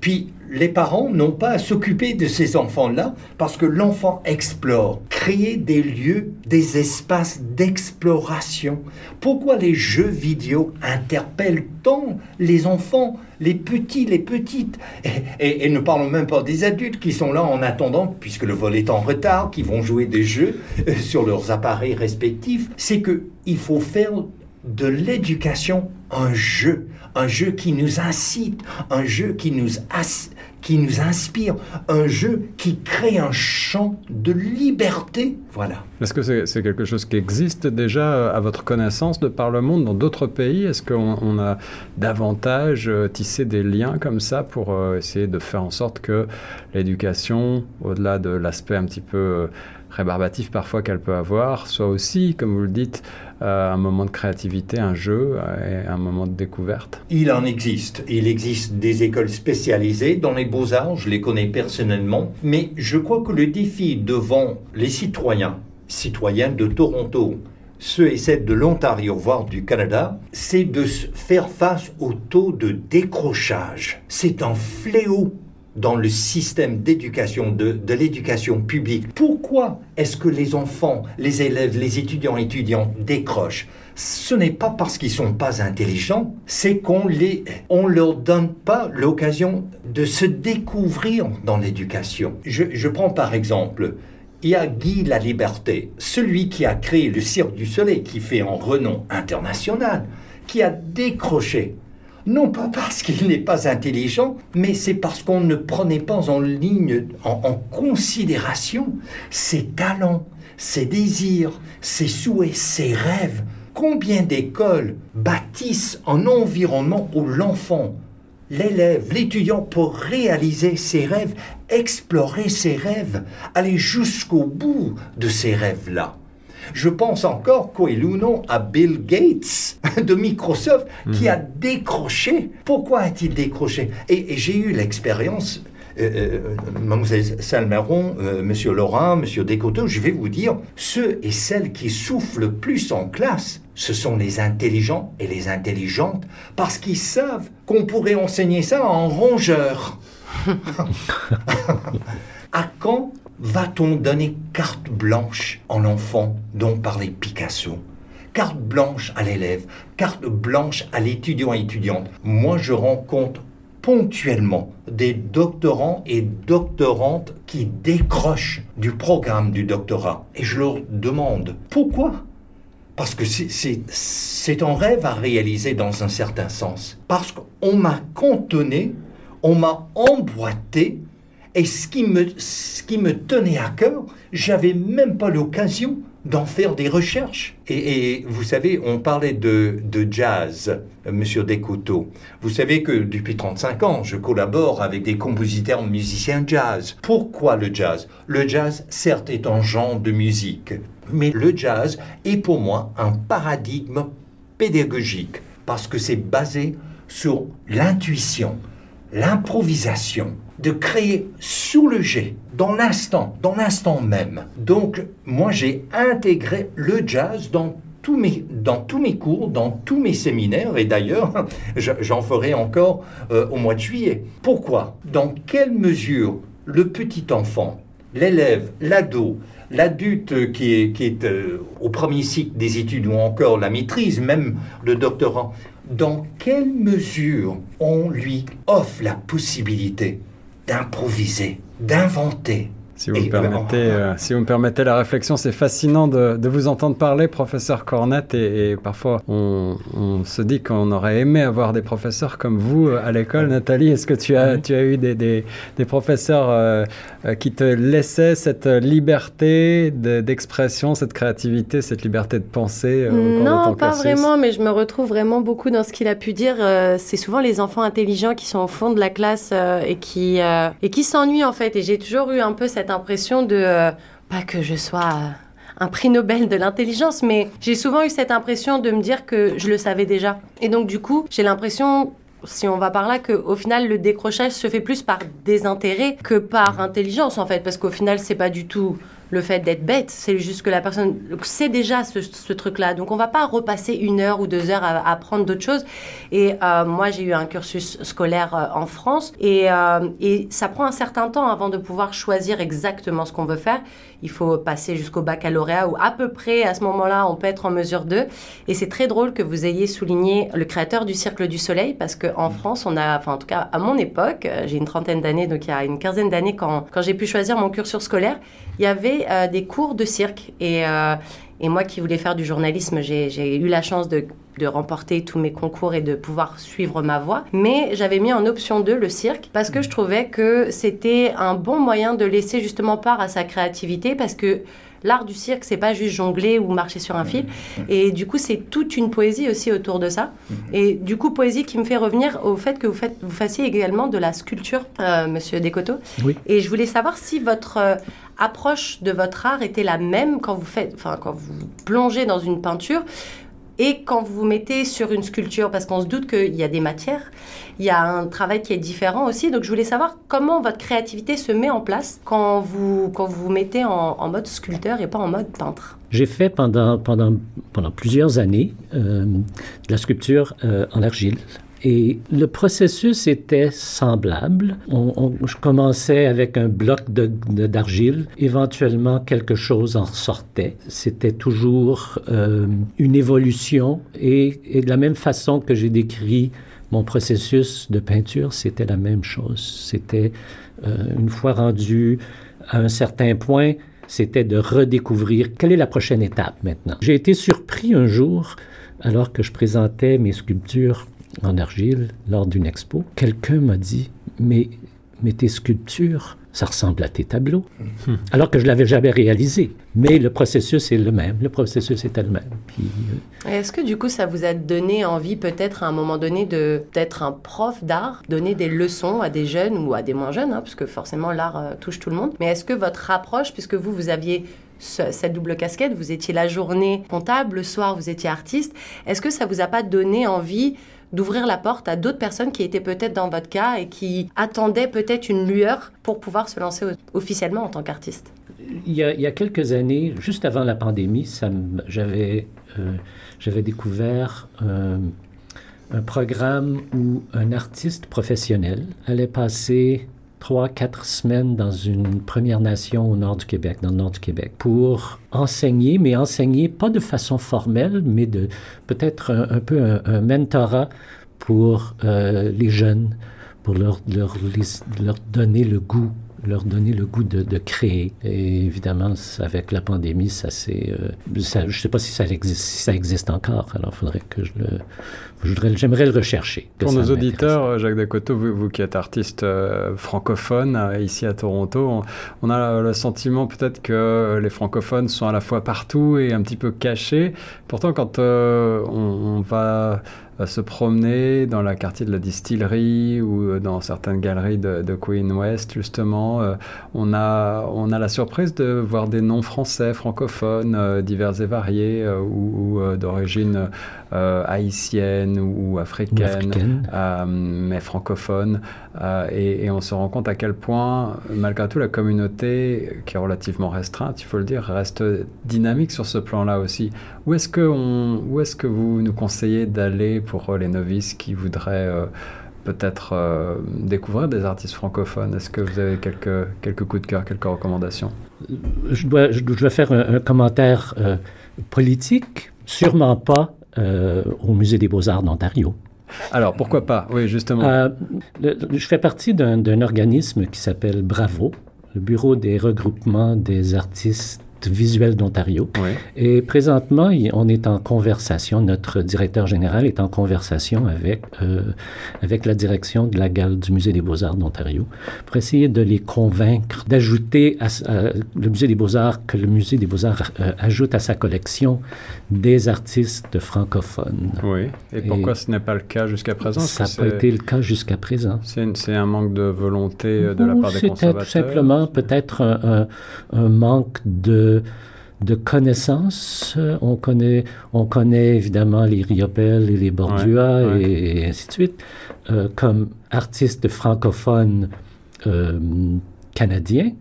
Les parents n'ont pas à s'occuper de ces enfants-là parce que l'enfant explore. Créer des lieux, des espaces d'exploration. Pourquoi les jeux vidéo interpellent tant les enfants, les petits, les petites? Et, ne parlons même pas des adultes qui sont là en attendant, puisque le vol est en retard, qui vont jouer des jeux euh, sur leurs appareils respectifs. C'est que il faut faire de l'éducation un jeu, un jeu qui nous incite, un jeu qui nous, qui nous inspire, un jeu qui crée un champ de liberté. Voilà. Est-ce que c'est quelque chose qui existe déjà euh, à votre connaissance de par le monde dans d'autres pays? Est-ce qu'on a davantage euh, tissé des liens comme ça pour euh, essayer de faire en sorte que l'éducation, au-delà de l'aspect un petit peu rébarbatif parfois qu'elle peut avoir, soit aussi, comme vous le dites, un moment de créativité, un jeu et un moment de découverte? Il en existe. Il existe des écoles spécialisées dans les beaux-arts, je les connais personnellement, mais je crois que le défi devant les citoyens, citoyens de Toronto, ceux et celles de l'Ontario, voire du Canada, c'est de faire face au taux de décrochage. C'est un fléau dans le système d'éducation, de, de l'éducation publique. Pourquoi est-ce que les enfants, les élèves, les étudiants et étudiantes décrochent? Ce n'est pas parce qu'ils sont pas intelligents, c'est qu'on les, on leur donne pas l'occasion de se découvrir dans l'éducation. Je prends par exemple y a Guy La Liberté, celui qui a créé le Cirque du Soleil, qui fait un renom international, qui a décroché. Non pas parce qu'il n'est pas intelligent, mais c'est parce qu'on ne prenait pas en ligne, en considération ses talents, ses désirs, ses souhaits, ses rêves. Combien d'écoles bâtissent un environnement où l'enfant, l'élève, l'étudiant peut réaliser ses rêves, explorer ses rêves, aller jusqu'au bout de ces rêves-là. Je pense encore, non à Bill Gates de Microsoft qui a décroché. Pourquoi a-t-il décroché? Et, et j'ai eu l'expérience Mademoiselle Salmeron, euh, Monsieur Laurent, Monsieur Descoteaux, je vais vous dire, ceux et celles qui souffrent le plus en classe, ce sont les intelligents et les intelligentes, parce qu'ils savent qu'on pourrait enseigner ça en rongeur. à quand va-t-on donner carte blanche en enfant dont parlait Picasso? Carte blanche à l'élève, carte blanche à l'étudiant et étudiante. Moi, je rencontre ponctuellement des doctorants et doctorantes qui décrochent du programme du doctorat. Et je leur demande pourquoi? Parce que c'est un rêve à réaliser dans un certain sens. Parce qu'on m'a cantonné, on m'a emboîté, et ce qui me, ce qui me tenait à cœur, j'avais même pas l'occasion d'en faire des recherches. Et, vous savez, on parlait de, de jazz, Monsieur Descouteaux. Vous savez que depuis 35 ans, je collabore avec des compositeurs musiciens jazz. Pourquoi le jazz? Le jazz, certes, est un genre de musique, mais le jazz est pour moi un paradigme pédagogique parce que c'est basé sur l'intuition, l'improvisation, de créer sous le jet, dans l'instant, dans l'instant même. Donc, moi, j'ai intégré le jazz dans tous mes, dans tous mes cours, dans tous mes séminaires, et d'ailleurs, j'en ferai encore euh, au mois de juillet. Pourquoi? Dans quelle mesure le petit enfant, l'élève, l'ado, l'adulte qui est, qui est euh, au premier cycle des études ou encore la maîtrise, même le doctorat, dans quelle mesure on lui offre la possibilité d'improviser, d'inventer, si vous, me permettez, euh, si vous me permettez la réflexion, c'est fascinant de, de, vous entendre parler, professeur Cornette, et, et parfois on, on, se dit qu'on aurait aimé avoir des professeurs comme vous euh, à l'école. Nathalie, est-ce que tu as, tu as eu des, des, des professeurs euh, euh qui te laissaient cette liberté d'expression, cette créativité, cette liberté de penser Non, pas vraiment, mais je me retrouve vraiment beaucoup dans ce qu'il a pu dire. c'est souvent les enfants intelligents qui sont au fond de la classe et qui, et qui s'ennuient en fait. Et j'ai toujours eu un peu cette impression de, euh, pas que je sois euh, un prix Nobel de l'intelligence, mais j'ai souvent eu cette impression de me dire que je le savais déjà. Et donc du coup, j'ai l'impression si on va par là, qu'au final, le décrochage se fait plus par désintérêt que par intelligence, en fait, parce qu'au final, c'est pas du tout le fait d'être bête, c'est juste que la personne sait déjà ce, truc-là. Donc on va pas repasser une heure ou deux heures à, apprendre d'autres choses. Et euh, moi, j'ai eu un cursus scolaire euh, en France euh, et ça prend un certain temps avant de pouvoir choisir exactement ce qu'on veut faire. Il faut passer jusqu'au baccalauréat ou à peu près à ce moment-là, on peut être en mesure de. Et c'est très drôle que vous ayez souligné le créateur du Cercle du Soleil parce qu'en mmh. France, on a, enfin en tout cas à mon époque, j'ai une trentaine d'années, donc il y a une quinzaine d'années quand, quand j'ai pu choisir mon cursus scolaire, il y avait euh, des cours de cirque. Et, euh, et, moi qui voulais faire du journalisme, j'ai eu la chance de, de, remporter tous mes concours et de pouvoir suivre ma voie. Mais j'avais mis en option 2 le cirque parce que je trouvais que c'était un bon moyen de laisser justement part à sa créativité parce que l'art du cirque, c'est pas juste jongler ou marcher sur un fil. Et du coup, c'est toute une poésie aussi autour de ça. Et du coup, poésie qui me fait revenir au fait que vous, faites, vous fassiez également de la sculpture, euh, monsieur Descoteaux. Oui. Et je voulais savoir si votre euh, approche de votre art était la même quand vous faites, enfin, quand vous plongez dans une peinture et quand vous vous mettez sur une sculpture, parce qu'on se doute qu'il y a des matières, il y a un travail qui est différent aussi. Donc je voulais savoir comment votre créativité se met en place quand vous quand vous, vous mettez en, mode sculpteur et pas en mode peintre. J'ai fait pendant, pendant, pendant plusieurs années euh, de la sculpture euh, en argile. Et le processus était semblable. On, je commençais avec un bloc d'argile. Éventuellement, quelque chose en sortait. C'était toujours euh, une évolution. Et, et, de la même façon que j'ai décrit mon processus de peinture, c'était la même chose. C'était, euh, une fois rendu à un certain point, c'était de redécouvrir quelle est la prochaine étape maintenant. J'ai été surpris un jour, alors que je présentais mes sculptures en argile lors d'une expo, quelqu'un m'a dit, mais, mais tes sculptures, ça ressemble à tes tableaux. Hmm. Alors que je l'avais jamais réalisé. Mais le processus est le même. Le processus était le même. Euh, est-ce que du coup, ça vous a donné envie peut-être à un moment donné de d'être un prof d'art, donner des leçons à des jeunes ou à des moins jeunes, hein, parce que forcément l'art euh, touche tout le monde. Mais est-ce que votre approche, puisque vous, vous aviez cette double casquette, vous étiez la journée comptable, le soir vous étiez artiste, est-ce que ça vous a pas donné envie d'ouvrir la porte à d'autres personnes qui étaient peut-être dans votre cas et qui attendaient peut-être une lueur pour pouvoir se lancer officiellement en tant qu'artiste. Il y, a, quelques années, juste avant la pandémie, j'avais euh, découvert euh, un programme où un artiste professionnel allait passer trois, quatre semaines dans une Première Nation au nord du Québec, dans le nord du Québec, pour enseigner, mais enseigner pas de façon formelle, mais de peut-être un, peu un, mentorat pour euh, les jeunes, pour leur, leur, leur donner le goût leur donner le goût de, créer. Et évidemment, avec la pandémie, ça c'est, euh, je ne sais pas si ça existe, si ça existe encore. Alors, il faudrait que je le, j'aimerais le rechercher. Pour nos auditeurs, Jacques Dacoto, vous, vous, qui êtes artiste euh, francophone euh, ici à Toronto, on, a le sentiment peut-être que les francophones sont à la fois partout et un petit peu cachés. Pourtant, quand euh, on, va se promener dans la quartier de la distillerie ou dans certaines galeries de, Queen West, justement, on, a, on a la surprise de voir des noms français, francophones, divers et variés, ou, ou d'origine haïtienne ou, africaine, euh, mais francophone. Euh, et, on se rend compte à quel point, malgré tout, la communauté, qui est relativement restreinte, il faut le dire, reste dynamique sur ce plan-là aussi. Où est-ce que, où est-ce que vous nous conseillez d'aller pour les novices qui voudraient euh, peut-être découvrir des artistes francophones? Est-ce que vous avez quelques, quelques coups de cœur, quelques recommandations? Je dois, je dois faire un, un commentaire politique. Sûrement pas euh, au Musée des beaux-arts d'Ontario. Alors, pourquoi pas? Oui, justement. Euh, je fais partie d'un organisme qui s'appelle Bravo, le Bureau des regroupements des artistes visuel d'Ontario. Et présentement, on est en conversation, notre directeur général est en conversation avec, euh, avec la direction de la gale du Musée des beaux-arts d'Ontario pour essayer de les convaincre d'ajouter à, le Musée des beaux-arts, que le Musée des beaux-arts euh, ajoute à sa collection des artistes francophones. Oui. Et, pourquoi ce n'est pas le cas jusqu'à présent? Ça n'a pas été le cas jusqu'à présent. C'est un manque de volonté euh, de la part des conservateurs C'était tout simplement peut-être un, un manque de de, connaissances. On connaît, on connaît évidemment les Riopel et les Bordua Et, ainsi de suite, euh, comme artistes francophones euh, canadiens.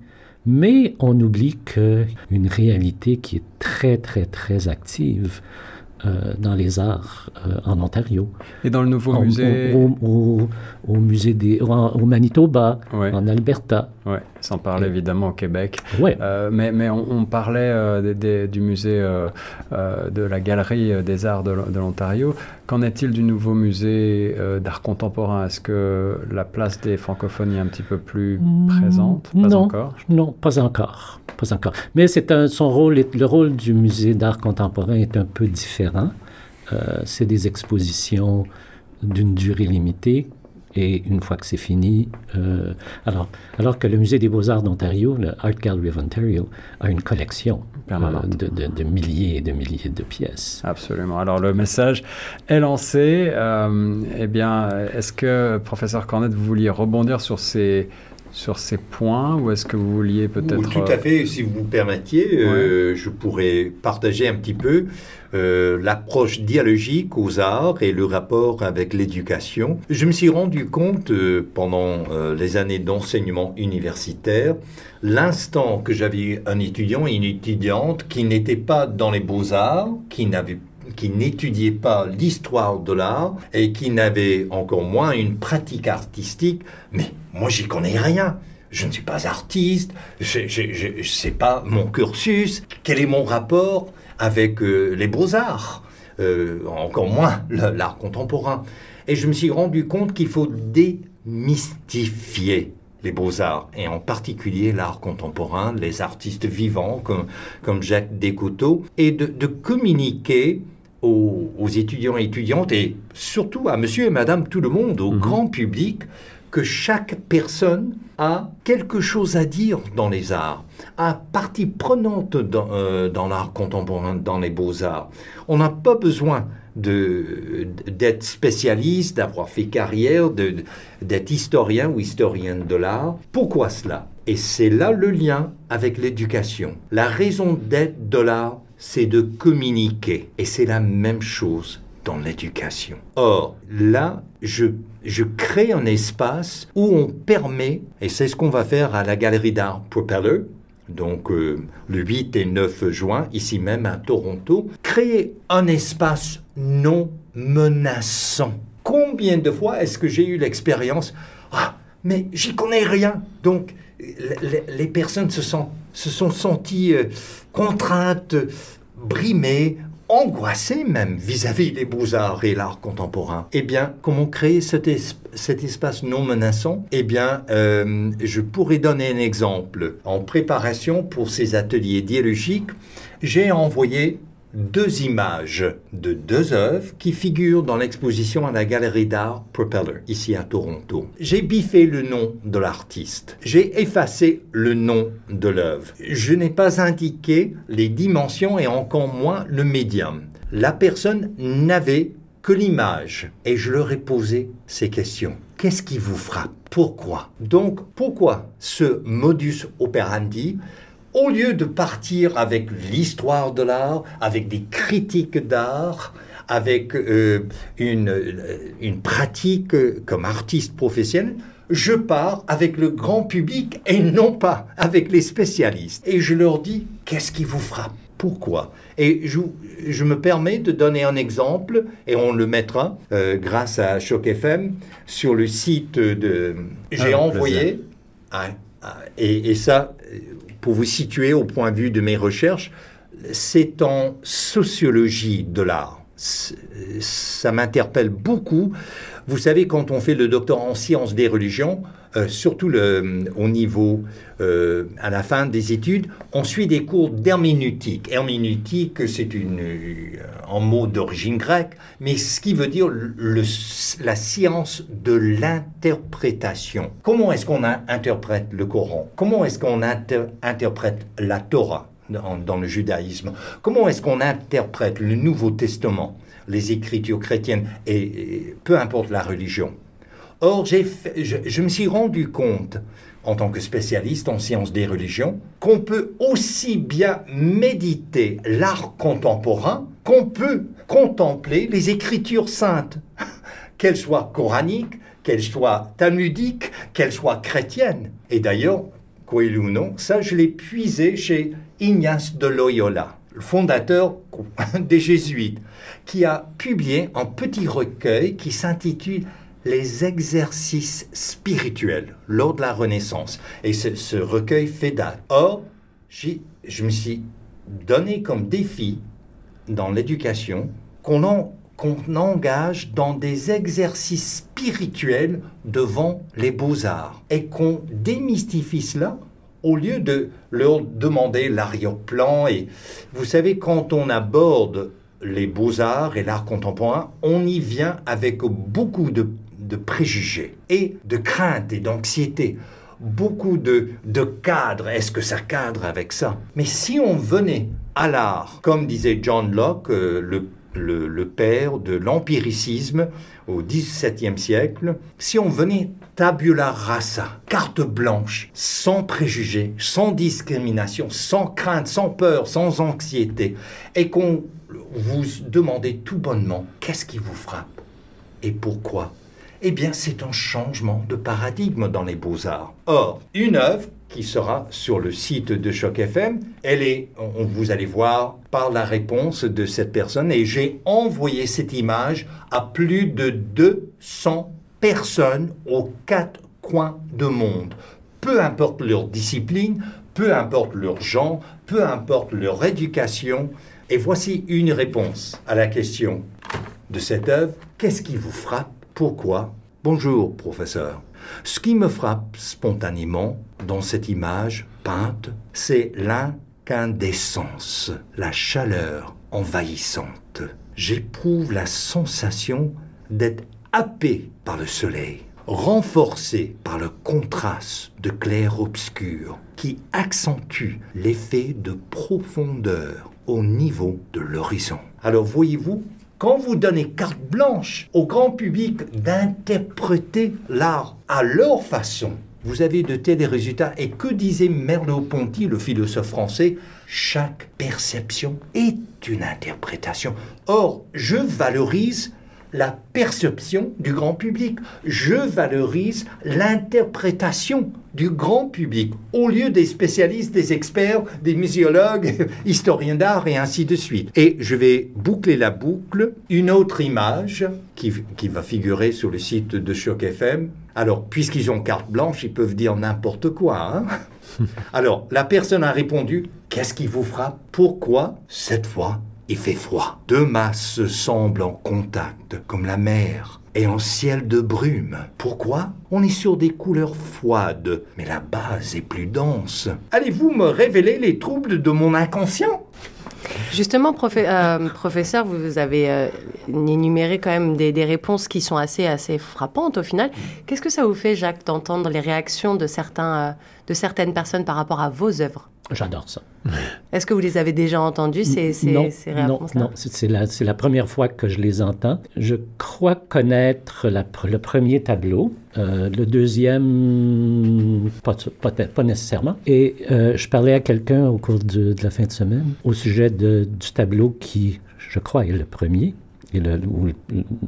Mais on oublie qu'une réalité qui est très, très, très active euh, dans les arts euh, en Ontario. Et dans le nouveau musée au, au, musée des, au, Manitoba, en Alberta. Oui, sans parler évidemment au Québec. Ouais. Euh, mais, mais on, parlait du musée de la Galerie des Arts de, l'Ontario. Qu'en est-il du nouveau musée d'art contemporain? Est-ce que la place des francophones est un petit peu plus mm, présente? Pas non, encore Non, pas encore pas encore. Mais c'est un, son rôle, le rôle du musée d'art contemporain est un peu différent. Euh, c'est des expositions d'une durée limitée et une fois que c'est fini, euh, alors, alors que le Musée des beaux-arts d'Ontario, le Art Gallery of Ontario, a une collection euh, de, de, milliers et de milliers de pièces. Absolument. Alors le message est lancé. eh bien, est-ce que, professeur Cornette, vous vouliez rebondir sur ces sur ces points ou est-ce que vous vouliez peut-être... Tout à fait, si vous me permettiez, je pourrais partager un petit peu l'approche dialogique aux arts et le rapport avec l'éducation. Je me suis rendu compte pendant les années d'enseignement universitaire, l'instant que j'avais un étudiant et une étudiante qui n'étaient pas dans les beaux-arts, qui n'avaient qui n'étudiait pas l'histoire de l'art et qui n'avait encore moins une pratique artistique. Mais moi, j'y connais rien. Je ne suis pas artiste, je ne sais pas mon cursus, quel est mon rapport avec euh, les beaux-arts, euh, encore moins l'art contemporain. Et je me suis rendu compte qu'il faut démystifier les beaux-arts, et en particulier l'art contemporain, les artistes vivants comme, comme Jacques Descoteaux, et de communiquer aux, étudiants et étudiantes et surtout à monsieur et madame tout le monde, au mhm. grand public, que chaque personne a quelque chose à dire dans les arts, a partie prenante dans, euh, dans l'art contemporain, dans les beaux-arts. On n'a pas besoin d'être spécialiste, d'avoir fait carrière, d'être historien ou historienne de l'art. Pourquoi cela? Et c'est là le lien avec l'éducation. La raison d'être de l'art, c'est de communiquer. Et c'est la même chose dans l'éducation. Or, là, je, je crée un espace où on permet, et c'est ce qu'on va faire à la Galerie d'art Propeller, donc euh, le 8 et 9 juin, ici même à Toronto, créer un espace non menaçant. Combien de fois est-ce que j'ai eu l'expérience Ah, mais j'y connais rien. Donc, les, personnes se sont, se sont senties euh, contraintes, brimées, angoissées même vis-à-vis des beaux-arts et l'art contemporain. Eh bien, comment créer cet, cet espace non menaçant? Eh bien, euh, je pourrais donner un exemple. En préparation pour ces ateliers dialogiques, j'ai envoyé deux images de deux œuvres qui figurent dans l'exposition à la Galerie d'art Propeller, ici à Toronto. J'ai biffé le nom de l'artiste. J'ai effacé le nom de l'œuvre. Je n'ai pas indiqué les dimensions et encore moins le médium. La personne n'avait que l'image. Et je leur ai posé ces questions. Qu'est-ce qui vous frappe? Pourquoi? Donc, pourquoi ce modus operandi au lieu de partir avec l'histoire de l'art, avec des critiques d'art, avec euh, une, euh, une pratique comme artiste professionnel, je pars avec le grand public et non pas avec les spécialistes. Et je leur dis, qu'est-ce qui vous frappe? Pourquoi? Et je, je, me permets de donner un exemple, et on le mettra euh, grâce à Choc FM sur le site de... J'ai ah, envoyé... et, et, ça, pour vous situer au point de vue de mes recherches, c'est en sociologie de l'art. Ça m'interpelle beaucoup. Vous savez, quand on fait le doctorat en sciences des religions, euh, surtout au niveau, euh, à la fin des études, on suit des cours d'herméneutique. Herméneutique, c'est une, un mot d'origine grecque, mais ce qui veut dire la science de l'interprétation. Comment est-ce qu'on interprète le Coran? Comment est-ce qu'on interprète la Torah dans le judaïsme? Comment est-ce qu'on interprète le Nouveau Testament les écritures chrétiennes, et peu importe la religion? Or, je, je, me suis rendu compte, en tant que spécialiste en sciences des religions, qu'on peut aussi bien méditer l'art contemporain qu'on peut contempler les écritures saintes, qu'elles soient coraniques, qu'elles soient talmudiques, qu'elles soient chrétiennes. Et d'ailleurs, quoi ou non, ça je l'ai puisé chez Ignace de Loyola, le fondateur des Jésuites, qui a publié un petit recueil qui s'intitule les exercices spirituels lors de la Renaissance. Et ce, recueil fait date. Or, je me suis donné comme défi dans l'éducation qu'on engage dans des exercices spirituels devant les beaux-arts et qu'on démystifie cela au lieu de leur demander l'arrière-plan. Et vous savez, quand on aborde les beaux-arts et l'art contemporain, on y vient avec beaucoup de de préjugés et de craintes et d'anxiété, beaucoup de, de cadres. Est-ce que ça cadre avec ça? Mais si on venait à l'art, comme disait John Locke, euh, le, le, le, père de l'empiricisme au XVIIe siècle, si on venait tabula rasa, carte blanche, sans préjugés, sans discrimination, sans crainte, sans peur, sans anxiété, et qu'on vous demandez tout bonnement qu'est-ce qui vous frappe et pourquoi? Eh bien, c'est un changement de paradigme dans les beaux-arts. Or, une œuvre qui sera sur le site de Choc FM. Elle est, on, vous allez voir par la réponse de cette personne, et j'ai envoyé cette image à plus de 200 personnes aux quatre coins du monde. Peu importe leur discipline, peu importe leur genre, peu importe leur éducation. Et voici une réponse à la question de cette œuvre. Qu'est-ce qui vous frappe Pourquoi? Bonjour, professeur. Ce qui me frappe spontanément dans cette image peinte, c'est l'incandescence, la chaleur envahissante. J'éprouve la sensation d'être happé par le soleil, renforcé par le contraste de clair-obscur qui accentue l'effet de profondeur au niveau de l'horizon. Alors voyez-vous, quand vous donnez carte blanche au grand public d'interpréter l'art à leur façon, vous avez de tels résultats. Et que disait Merleau-Ponty, le philosophe français Chaque perception est une interprétation. Or, je valorise la perception du grand public. Je valorise l'interprétation du grand public au lieu des spécialistes, des experts, des muséologues, historiens d'art et ainsi de suite. Et je vais boucler la boucle. Une autre image qui, qui va figurer sur le site de Choc FM. Alors, puisqu'ils ont carte blanche, ils peuvent dire n'importe quoi. Hein Alors, la personne a répondu, qu'est-ce qui vous frappe? Pourquoi Cette fois, il fait froid. Deux masses semblent en contact, comme la mer et en ciel de brume. Pourquoi? On est sur des couleurs froides, mais la base est plus dense. Allez-vous me révéler les troubles de mon inconscient? Justement, euh, professeur, vous avez euh, énuméré quand même des, réponses qui sont assez, assez frappantes au final. Qu'est-ce que ça vous fait, Jacques, d'entendre les réactions de, certains, euh, de certaines personnes par rapport à vos œuvres? J'adore ça. Est-ce que vous les avez déjà entendus, ces, ces, non, ces Non, non c'est la, la, première fois que je les entends. Je crois connaître la, le premier tableau, euh, le deuxième, pas, pas, pas nécessairement. Et euh, je parlais à quelqu'un au cours de, de, la fin de semaine au sujet de, du tableau qui, je crois, est le premier, et le, ou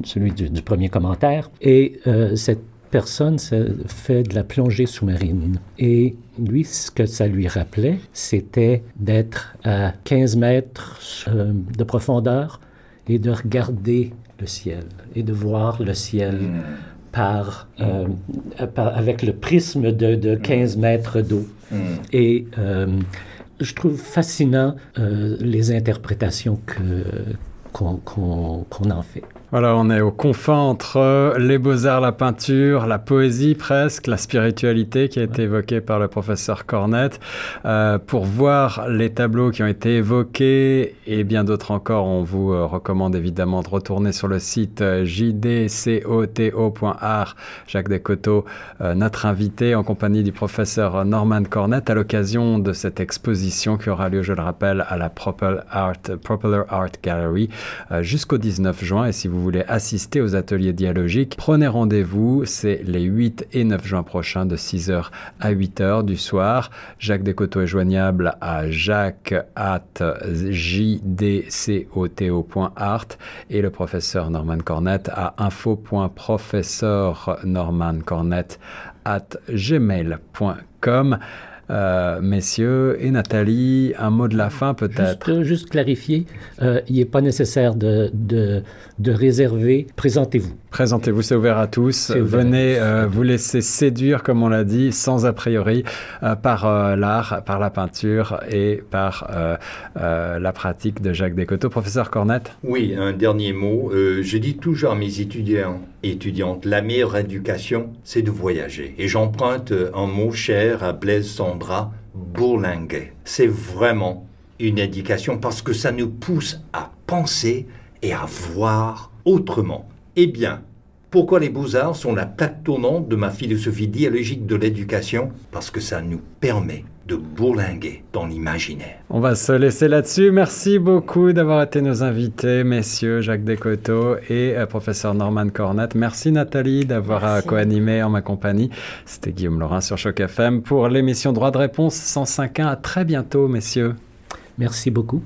celui du, du, premier commentaire. Et euh, cette personne fait de la plongée sous-marine. Et lui, ce que ça lui rappelait, c'était d'être à 15 mètres euh, de profondeur et de regarder le ciel et de voir le ciel hmm. par, euh, par, avec le prisme de, de 15 mètres d'eau. Mm. Et euh, je trouve fascinant euh, les interprétations que qu'on qu en fait. Voilà, on est au confins entre les beaux-arts, la peinture, la poésie presque, la spiritualité qui a été évoquée par le professeur Cornette. Euh, pour voir les tableaux qui ont été évoqués et bien d'autres encore, on vous euh, recommande évidemment de retourner sur le site euh, jdcoto.art. Jacques Descoteaux, euh, notre invité en compagnie du professeur Norman Cornette à l'occasion de cette exposition qui aura lieu, je le rappelle, à la Popular Art, Gallery euh, jusqu'au 19 juin. Et si vous voulez assister aux ateliers dialogiques, prenez rendez-vous. C'est les 8 et 9 juin prochains de 6h à 8h du soir. Jacques Descoteaux est joignable à jacques at jdcoto.art et le professeur Norman Cornette à info.professeurnormancornette at gmail.com. Euh, messieurs et Nathalie, un mot de la fin peut-être? Juste, juste clarifier, euh, il n'est pas nécessaire de, de, de réserver. Présentez-vous. Présentez-vous, c'est ouvert à tous. Venez euh, vous laisser séduire, comme on l'a dit, sans a priori, euh, par euh, l'art, par la peinture et par euh, euh, la pratique de Jacques Descoteaux. Professeur Cornette? Oui, un dernier mot. Euh, je dis toujours à mes étudiants et étudiantes, la meilleure éducation, c'est de voyager. Et j'emprunte un mot cher à Blaise Sandra, bourlinguet. C'est vraiment une éducation parce que ça nous pousse à penser et à voir autrement. Eh bien, pourquoi les beaux-arts sont la plaque tournante de ma philosophie dialogique de l'éducation? Parce que ça nous permet de bourlinguer dans l'imaginaire. On va se laisser là-dessus. Merci beaucoup d'avoir été nos invités, messieurs Jacques Descoteaux et euh, professeur Norman Cornette. Merci Nathalie d'avoir euh, co-animé en ma compagnie. C'était Guillaume Laurin sur Choc FM pour l'émission Droit de réponse 105.1. À très bientôt, messieurs. Merci beaucoup.